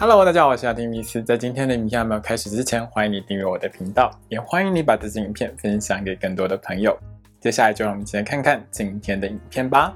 Hello，大家好，我是阿丁米斯。在今天的影片还没有开始之前，欢迎你订阅我的频道，也欢迎你把这支影片分享给更多的朋友。接下来就让我们一起来看看今天的影片吧。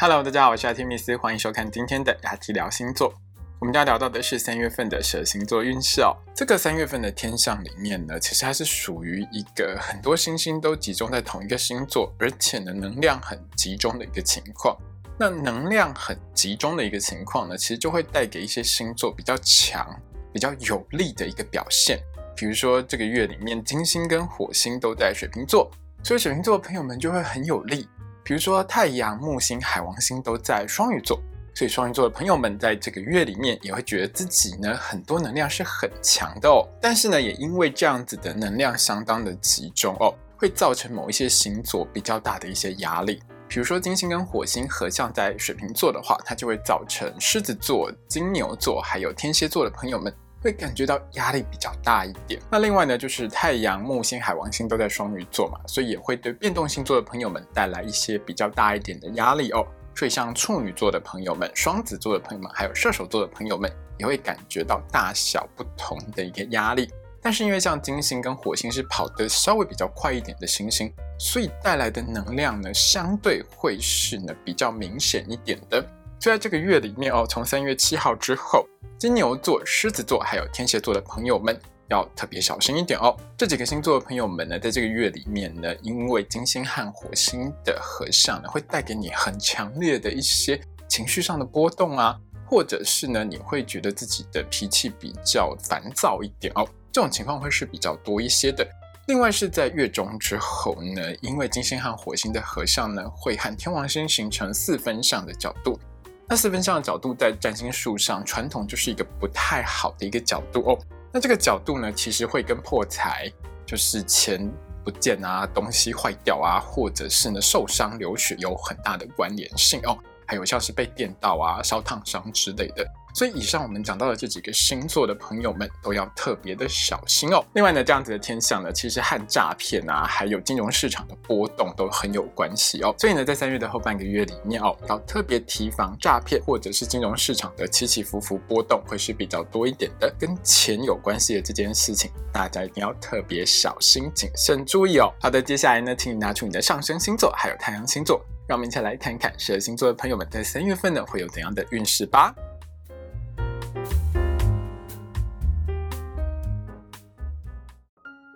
Hello，大家好，我是阿丁米斯，欢迎收看今天的雅提聊星座。我们要聊到的是三月份的蛇星座运势哦。这个三月份的天象里面呢，其实它是属于一个很多星星都集中在同一个星座，而且呢能量很集中的一个情况。那能量很集中的一个情况呢，其实就会带给一些星座比较强、比较有力的一个表现。比如说这个月里面，金星跟火星都在水瓶座，所以水瓶座的朋友们就会很有力。比如说太阳、木星、海王星都在双鱼座。所以双鱼座的朋友们在这个月里面也会觉得自己呢很多能量是很强的哦，但是呢也因为这样子的能量相当的集中哦，会造成某一些星座比较大的一些压力。比如说金星跟火星合相在水瓶座的话，它就会造成狮子座、金牛座还有天蝎座的朋友们会感觉到压力比较大一点。那另外呢就是太阳、木星、海王星都在双鱼座嘛，所以也会对变动星座的朋友们带来一些比较大一点的压力哦。所以，像处女座的朋友们、双子座的朋友们，还有射手座的朋友们，也会感觉到大小不同的一个压力。但是，因为像金星跟火星是跑得稍微比较快一点的行星，所以带来的能量呢，相对会是呢比较明显一点的。就在这个月里面哦，从三月七号之后，金牛座、狮子座还有天蝎座的朋友们。要特别小心一点哦。这几个星座的朋友们呢，在这个月里面呢，因为金星和火星的合相呢，会带给你很强烈的一些情绪上的波动啊，或者是呢，你会觉得自己的脾气比较烦躁一点哦。这种情况会是比较多一些的。另外是在月中之后呢，因为金星和火星的合相呢，会和天王星形成四分相的角度。那四分相的角度在占星术上，传统就是一个不太好的一个角度哦。那这个角度呢，其实会跟破财，就是钱不见啊，东西坏掉啊，或者是呢受伤流血有很大的关联性哦。还有像是被电到啊、烧烫伤之类的。所以以上我们讲到的这几个星座的朋友们都要特别的小心哦。另外呢，这样子的天象呢，其实和诈骗啊，还有金融市场的波动都很有关系哦。所以呢，在三月的后半个月里面哦，要特别提防诈骗或者是金融市场的起起伏伏波动会是比较多一点的。跟钱有关系的这件事情，大家一定要特别小心谨慎注意哦。好的，接下来呢，请你拿出你的上升星座还有太阳星座，让我们一起来看看十二星座的朋友们在三月份呢会有怎样的运势吧。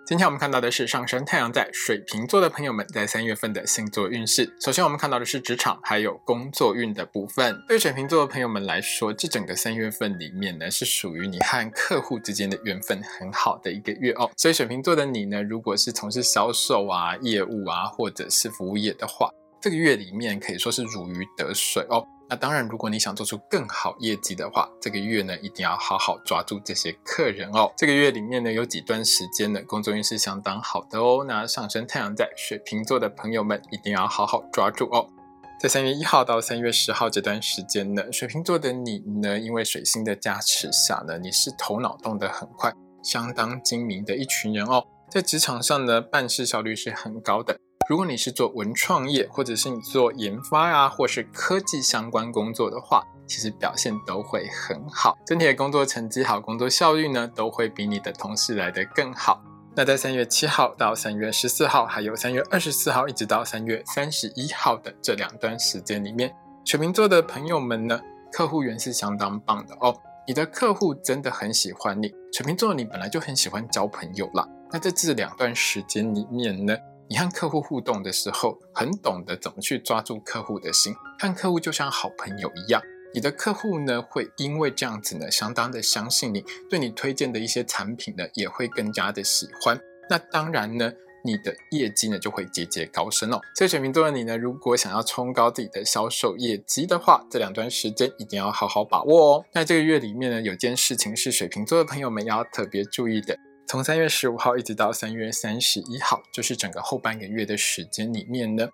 今天我们看到的是上升太阳在水瓶座的朋友们在三月份的星座运势。首先，我们看到的是职场还有工作运的部分。对水瓶座的朋友们来说，这整个三月份里面呢，是属于你和客户之间的缘分很好的一个月哦。所以，水瓶座的你呢，如果是从事销售啊、业务啊，或者是服务业的话，这个月里面可以说是如鱼得水哦。那当然，如果你想做出更好业绩的话，这个月呢一定要好好抓住这些客人哦。这个月里面呢有几段时间呢工作运是相当好的哦。那上升太阳在水瓶座的朋友们一定要好好抓住哦。在三月一号到三月十号这段时间呢，水瓶座的你呢，因为水星的加持下呢，你是头脑动得很快、相当精明的一群人哦。在职场上呢，办事效率是很高的。如果你是做文创业，或者是你做研发啊，或是科技相关工作的话，其实表现都会很好，整体的工作成绩好，工作效率呢都会比你的同事来得更好。那在三月七号到三月十四号，还有三月二十四号一直到三月三十一号的这两段时间里面，水瓶座的朋友们呢，客户缘是相当棒的哦，你的客户真的很喜欢你。水瓶座你本来就很喜欢交朋友啦，那在这两段时间里面呢？你和客户互动的时候，很懂得怎么去抓住客户的心，看客户就像好朋友一样。你的客户呢，会因为这样子呢，相当的相信你，对你推荐的一些产品呢，也会更加的喜欢。那当然呢，你的业绩呢，就会节节高升哦。所以水瓶座的你呢，如果想要冲高自己的销售业绩的话，这两段时间一定要好好把握哦。那这个月里面呢，有件事情是水瓶座的朋友们要特别注意的。从三月十五号一直到三月三十一号，就是整个后半个月的时间里面呢，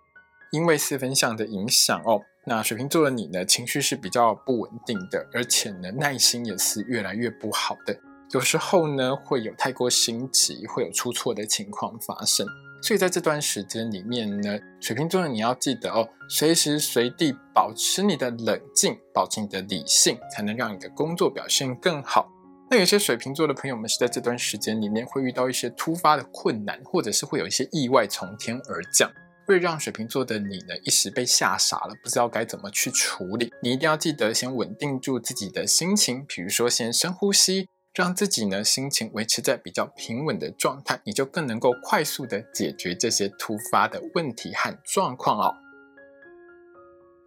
因为四分相的影响哦，那水瓶座的你呢，情绪是比较不稳定的，而且呢，耐心也是越来越不好的，有时候呢，会有太过心急，会有出错的情况发生。所以在这段时间里面呢，水瓶座的你要记得哦，随时随地保持你的冷静，保持你的理性，才能让你的工作表现更好。那有些水瓶座的朋友们是在这段时间里面会遇到一些突发的困难，或者是会有一些意外从天而降，会让水瓶座的你呢一时被吓傻了，不知道该怎么去处理。你一定要记得先稳定住自己的心情，比如说先深呼吸。让自己呢心情维持在比较平稳的状态，你就更能够快速的解决这些突发的问题和状况哦。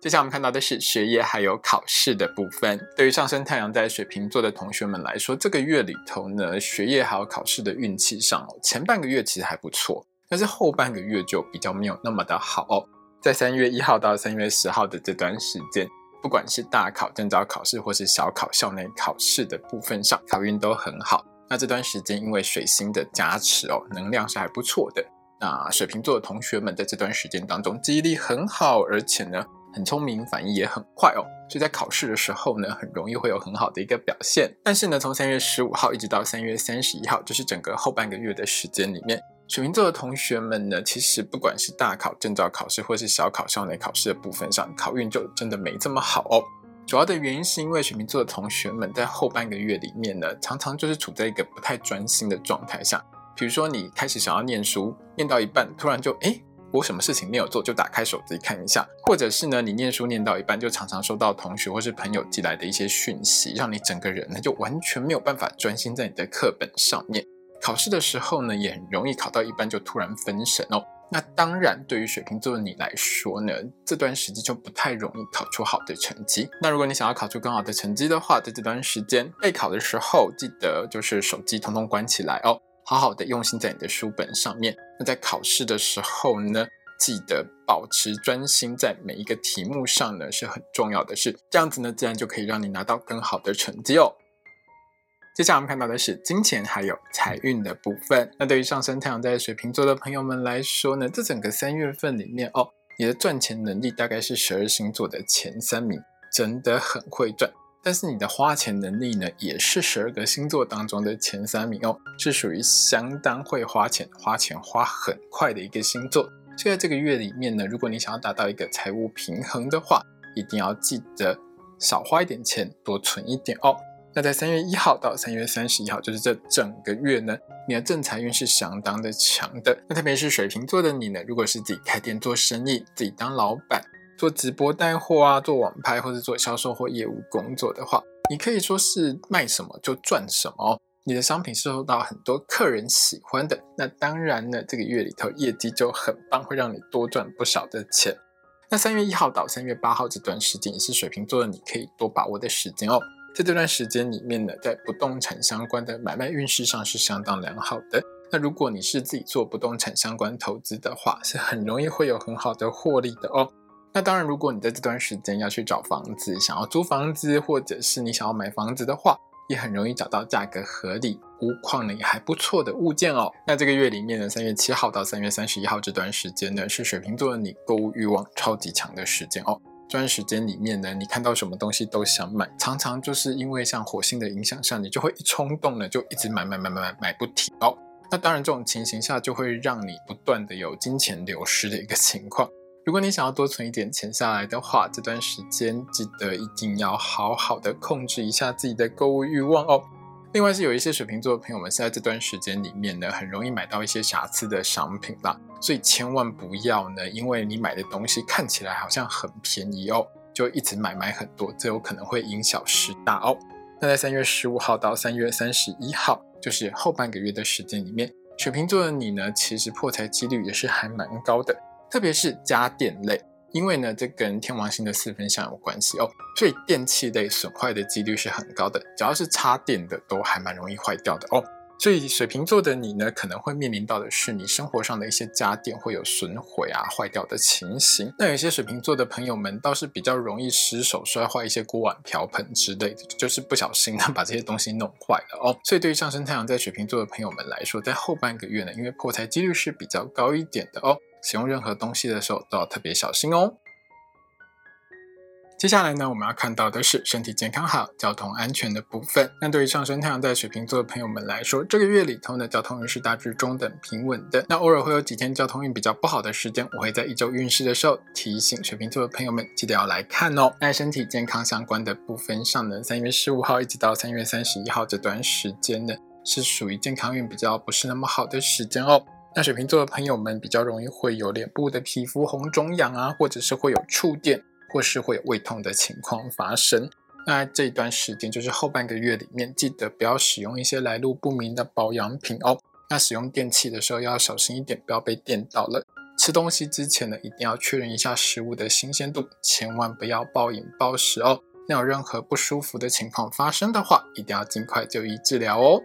接下来我们看到的是学业还有考试的部分。对于上升太阳在水瓶座的同学们来说，这个月里头呢，学业还有考试的运气上哦，前半个月其实还不错，但是后半个月就比较没有那么的好。在三月一号到三月十号的这段时间。不管是大考、证照考试，或是小考、校内考试的部分上，考运都很好。那这段时间因为水星的加持哦，能量是还不错的。那水瓶座的同学们在这段时间当中，记忆力很好，而且呢很聪明，反应也很快哦。所以在考试的时候呢，很容易会有很好的一个表现。但是呢，从三月十五号一直到三月三十一号，就是整个后半个月的时间里面。水瓶座的同学们呢，其实不管是大考、证照考试，或是小考、校内考试的部分上，考运就真的没这么好哦。主要的原因是因为水瓶座的同学们在后半个月里面呢，常常就是处在一个不太专心的状态下。比如说，你开始想要念书，念到一半，突然就哎，我什么事情没有做，就打开手机看一下；或者是呢，你念书念到一半，就常常收到同学或是朋友寄来的一些讯息，让你整个人呢就完全没有办法专心在你的课本上面。考试的时候呢，也很容易考到一半就突然分神哦。那当然，对于水瓶座的你来说呢，这段时间就不太容易考出好的成绩。那如果你想要考出更好的成绩的话，在这段时间备考的时候，记得就是手机通通关起来哦，好好的用心在你的书本上面。那在考试的时候呢，记得保持专心在每一个题目上呢，是很重要的事。这样子呢，自然就可以让你拿到更好的成绩哦。接下来我们看到的是金钱还有财运的部分。那对于上升太阳在水瓶座的朋友们来说呢，这整个三月份里面哦，你的赚钱能力大概是十二星座的前三名，真的很会赚。但是你的花钱能力呢，也是十二个星座当中的前三名哦，是属于相当会花钱、花钱花很快的一个星座。就在这个月里面呢，如果你想要达到一个财务平衡的话，一定要记得少花一点钱，多存一点哦。那在三月一号到三月三十一号，就是这整个月呢，你的正财运是相当的强的。那特别是水瓶座的你呢，如果是自己开店做生意，自己当老板，做直播带货啊，做网拍或者做销售或业务工作的话，你可以说是卖什么就赚什么。你的商品受到很多客人喜欢的，那当然呢，这个月里头业绩就很棒，会让你多赚不少的钱。那三月一号到三月八号这段时间，也是水瓶座的你可以多把握的时间哦。在这段时间里面呢，在不动产相关的买卖运势上是相当良好的。那如果你是自己做不动产相关投资的话，是很容易会有很好的获利的哦。那当然，如果你在这段时间要去找房子，想要租房子，或者是你想要买房子的话，也很容易找到价格合理、屋况呢也还不错的物件哦。那这个月里面呢，三月七号到三月三十一号这段时间呢，是水瓶座的你购物欲望超级强的时间哦。这段时间里面呢，你看到什么东西都想买，常常就是因为像火星的影响下，你就会一冲动呢，就一直买买买买买买不停哦。那当然，这种情形下就会让你不断的有金钱流失的一个情况。如果你想要多存一点钱下来的话，这段时间记得一定要好好的控制一下自己的购物欲望哦。另外是有一些水瓶座的朋友们，在这段时间里面呢，很容易买到一些瑕疵的商品啦。所以千万不要呢，因为你买的东西看起来好像很便宜哦，就一直买买很多，这有可能会因小失大哦。那在三月十五号到三月三十一号，就是后半个月的时间里面，水瓶座的你呢，其实破财几率也是还蛮高的，特别是家电类，因为呢这跟天王星的四分相有关系哦，所以电器类损坏的几率是很高的，只要是插电的都还蛮容易坏掉的哦。所以水瓶座的你呢，可能会面临到的是你生活上的一些家电会有损毁啊、坏掉的情形。那有些水瓶座的朋友们倒是比较容易失手摔坏一些锅碗瓢盆之类的，就是不小心的 把这些东西弄坏了哦。所以对于上升太阳在水瓶座的朋友们来说，在后半个月呢，因为破财几率是比较高一点的哦，使用任何东西的时候都要特别小心哦。接下来呢，我们要看到的是身体健康好、交通安全的部分。那对于上升太阳在水瓶座的朋友们来说，这个月里头呢，交通运势大致中等平稳的。那偶尔会有几天交通运比较不好的时间，我会在一周运势的时候提醒水瓶座的朋友们，记得要来看哦。那身体健康相关的部分上呢，三月十五号一直到三月三十一号这段时间呢，是属于健康运比较不是那么好的时间哦。那水瓶座的朋友们比较容易会有脸部的皮肤红肿痒啊，或者是会有触电。或是会有胃痛的情况发生，那这一段时间就是后半个月里面，记得不要使用一些来路不明的保养品哦。那使用电器的时候要小心一点，不要被电到了。吃东西之前呢，一定要确认一下食物的新鲜度，千万不要暴饮暴食哦。那有任何不舒服的情况发生的话，一定要尽快就医治疗哦。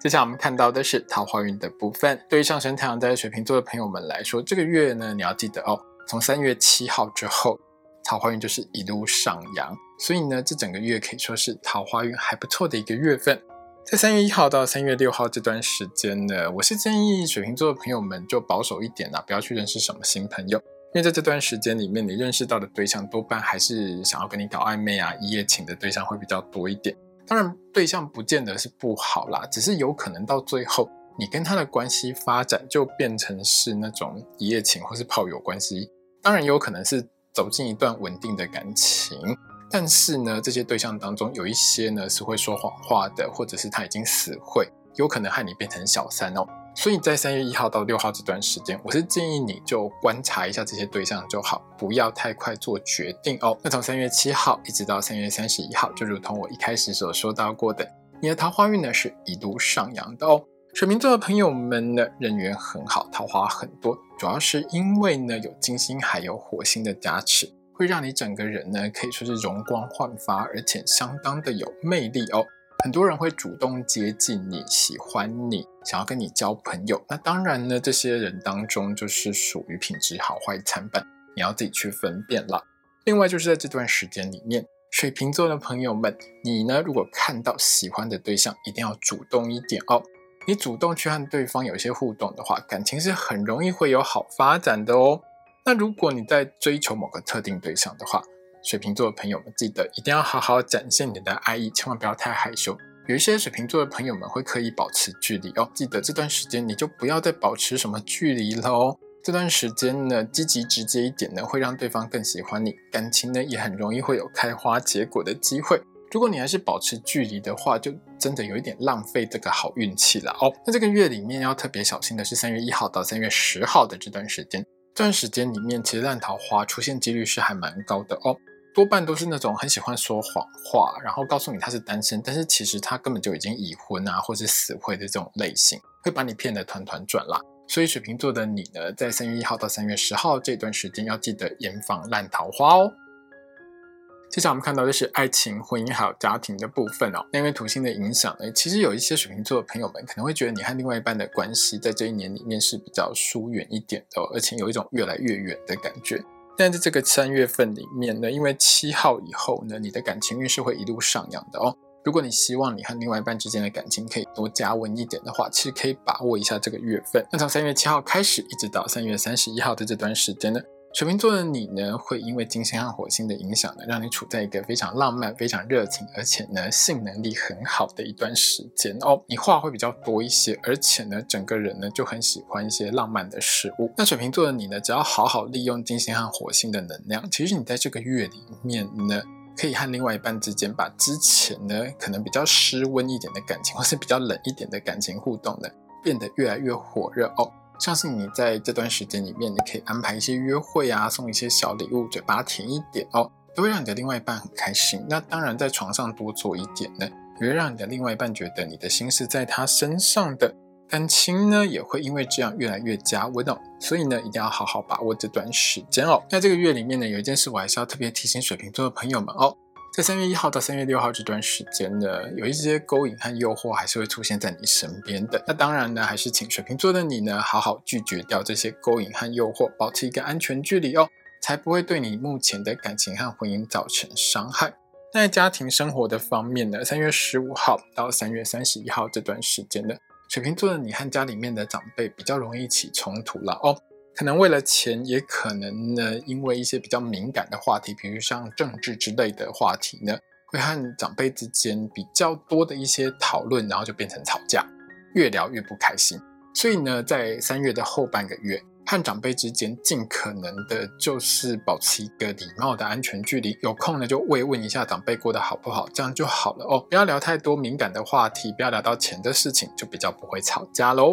接下来我们看到的是桃花运的部分，对于上升太阳在水瓶座的朋友们来说，这个月呢，你要记得哦。从三月七号之后，桃花运就是一路上扬，所以呢，这整个月可以说是桃花运还不错的一个月份。在三月一号到三月六号这段时间呢，我是建议水瓶座的朋友们就保守一点啦，不要去认识什么新朋友，因为在这段时间里面，你认识到的对象多半还是想要跟你搞暧昧啊、一夜情的对象会比较多一点。当然，对象不见得是不好啦，只是有可能到最后，你跟他的关系发展就变成是那种一夜情或是炮友关系。当然有可能是走进一段稳定的感情，但是呢，这些对象当中有一些呢是会说谎话的，或者是他已经死会，有可能害你变成小三哦。所以在三月一号到六号这段时间，我是建议你就观察一下这些对象就好，不要太快做决定哦。那从三月七号一直到三月三十一号，就如同我一开始所说到过的，你的桃花运呢是一路上扬的哦。水瓶座的朋友们呢，人缘很好，桃花很多，主要是因为呢有金星还有火星的加持，会让你整个人呢可以说是容光焕发，而且相当的有魅力哦。很多人会主动接近你，喜欢你，想要跟你交朋友。那当然呢，这些人当中就是属于品质好坏参半，你要自己去分辨了。另外就是在这段时间里面，水瓶座的朋友们，你呢如果看到喜欢的对象，一定要主动一点哦。你主动去和对方有一些互动的话，感情是很容易会有好发展的哦。那如果你在追求某个特定对象的话，水瓶座的朋友们记得一定要好好展现你的爱意，千万不要太害羞。有一些水瓶座的朋友们会刻意保持距离哦，记得这段时间你就不要再保持什么距离了哦。这段时间呢，积极直接一点呢，会让对方更喜欢你，感情呢也很容易会有开花结果的机会。如果你还是保持距离的话，就真的有一点浪费这个好运气了哦。那这个月里面要特别小心的是三月一号到三月十号的这段时间，这段时间里面其实烂桃花出现几率是还蛮高的哦，多半都是那种很喜欢说谎话，然后告诉你他是单身，但是其实他根本就已经已婚啊，或是死灰的这种类型，会把你骗得团团转啦。所以水瓶座的你呢，在三月一号到三月十号这段时间要记得严防烂桃花哦。接下来我们看到的是爱情、婚姻还有家庭的部分哦。那因为土星的影响呢，其实有一些水瓶座的朋友们可能会觉得你和另外一半的关系在这一年里面是比较疏远一点的，而且有一种越来越远的感觉。但在这个三月份里面呢，因为七号以后呢，你的感情运势会一路上扬的哦。如果你希望你和另外一半之间的感情可以多加温一点的话，其实可以把握一下这个月份。那从三月七号开始，一直到三月三十一号的这段时间呢。水瓶座的你呢，会因为金星和火星的影响呢，让你处在一个非常浪漫、非常热情，而且呢性能力很好的一段时间哦。你话会比较多一些，而且呢，整个人呢就很喜欢一些浪漫的事物。那水瓶座的你呢，只要好好利用金星和火星的能量，其实你在这个月里面呢，可以和另外一半之间把之前呢可能比较失温一点的感情，或是比较冷一点的感情互动呢，变得越来越火热哦。像是你在这段时间里面，你可以安排一些约会啊，送一些小礼物，嘴巴甜一点哦，都会让你的另外一半很开心。那当然，在床上多做一点呢，也会让你的另外一半觉得你的心是在他身上的，感情呢也会因为这样越来越加温哦。所以呢，一定要好好把握这段时间哦。那这个月里面呢，有一件事我还是要特别提醒水瓶座的朋友们哦。在三月一号到三月六号这段时间呢，有一些勾引和诱惑还是会出现在你身边的。那当然呢，还是请水瓶座的你呢，好好拒绝掉这些勾引和诱惑，保持一个安全距离哦，才不会对你目前的感情和婚姻造成伤害。那在家庭生活的方面呢，三月十五号到三月三十一号这段时间呢，水瓶座的你和家里面的长辈比较容易起冲突了哦。可能为了钱，也可能呢因为一些比较敏感的话题，比如像政治之类的话题呢，会和长辈之间比较多的一些讨论，然后就变成吵架，越聊越不开心。所以呢，在三月的后半个月。和长辈之间尽可能的，就是保持一个礼貌的安全距离。有空呢，就慰问一下长辈过得好不好，这样就好了哦。不要聊太多敏感的话题，不要聊到钱的事情，就比较不会吵架喽。